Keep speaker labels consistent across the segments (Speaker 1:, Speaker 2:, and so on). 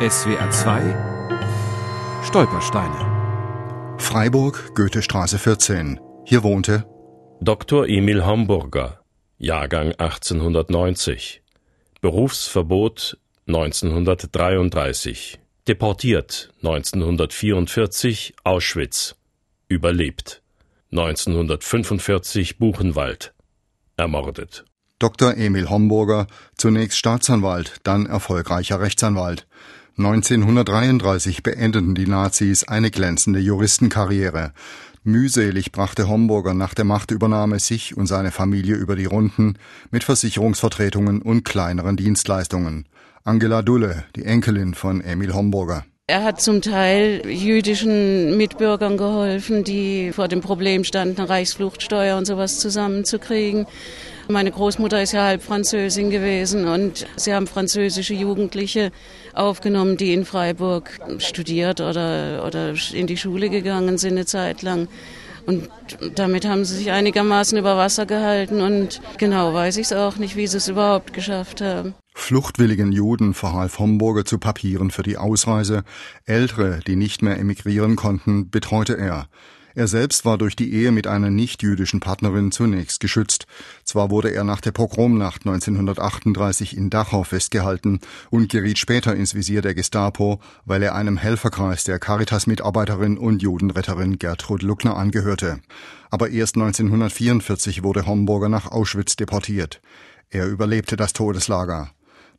Speaker 1: SWR 2 Stolpersteine
Speaker 2: Freiburg, Goethestraße 14. Hier wohnte
Speaker 3: Dr. Emil Homburger, Jahrgang 1890. Berufsverbot 1933. Deportiert 1944 Auschwitz. Überlebt. 1945 Buchenwald. Ermordet.
Speaker 2: Dr. Emil Homburger, zunächst Staatsanwalt, dann erfolgreicher Rechtsanwalt. 1933 beendeten die Nazis eine glänzende Juristenkarriere. Mühselig brachte Homburger nach der Machtübernahme sich und seine Familie über die Runden mit Versicherungsvertretungen und kleineren Dienstleistungen. Angela Dulle, die Enkelin von Emil Homburger.
Speaker 4: Er hat zum Teil jüdischen Mitbürgern geholfen, die vor dem Problem standen, Reichsfluchtsteuer und sowas zusammenzukriegen. Meine Großmutter ist ja halb Französin gewesen und sie haben französische Jugendliche aufgenommen, die in Freiburg studiert oder, oder in die Schule gegangen sind eine Zeit lang. Und damit haben sie sich einigermaßen über Wasser gehalten und genau weiß ich es auch nicht, wie sie es überhaupt geschafft haben.
Speaker 2: Fluchtwilligen Juden verhalf Homburger zu Papieren für die Ausreise. Ältere, die nicht mehr emigrieren konnten, betreute er. Er selbst war durch die Ehe mit einer nicht-jüdischen Partnerin zunächst geschützt. Zwar wurde er nach der Pogromnacht 1938 in Dachau festgehalten und geriet später ins Visier der Gestapo, weil er einem Helferkreis der Caritas-Mitarbeiterin und Judenretterin Gertrud Luckner angehörte. Aber erst 1944 wurde Homburger nach Auschwitz deportiert. Er überlebte das Todeslager.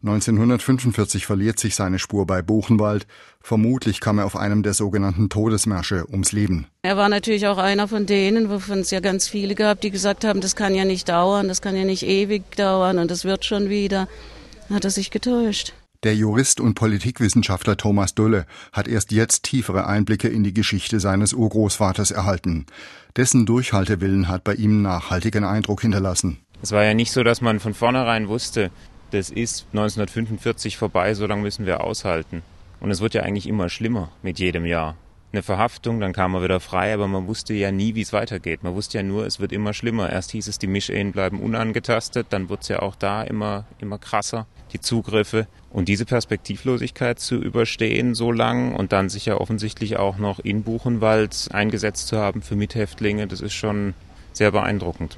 Speaker 2: 1945 verliert sich seine Spur bei Buchenwald. Vermutlich kam er auf einem der sogenannten Todesmärsche ums Leben.
Speaker 4: Er war natürlich auch einer von denen, wovon es ja ganz viele gab, die gesagt haben, das kann ja nicht dauern, das kann ja nicht ewig dauern und das wird schon wieder. Hat er sich getäuscht.
Speaker 2: Der Jurist und Politikwissenschaftler Thomas Dulle hat erst jetzt tiefere Einblicke in die Geschichte seines Urgroßvaters erhalten. Dessen Durchhaltewillen hat bei ihm nachhaltigen Eindruck hinterlassen.
Speaker 5: Es war ja nicht so, dass man von vornherein wusste, das ist 1945 vorbei, so lange müssen wir aushalten. Und es wird ja eigentlich immer schlimmer mit jedem Jahr. Eine Verhaftung, dann kam er wieder frei, aber man wusste ja nie, wie es weitergeht. Man wusste ja nur, es wird immer schlimmer. Erst hieß es, die Mischehen bleiben unangetastet, dann wird es ja auch da immer, immer krasser, die Zugriffe. Und diese Perspektivlosigkeit zu überstehen so lang und dann sich ja offensichtlich auch noch in Buchenwald eingesetzt zu haben für Mithäftlinge, das ist schon sehr beeindruckend.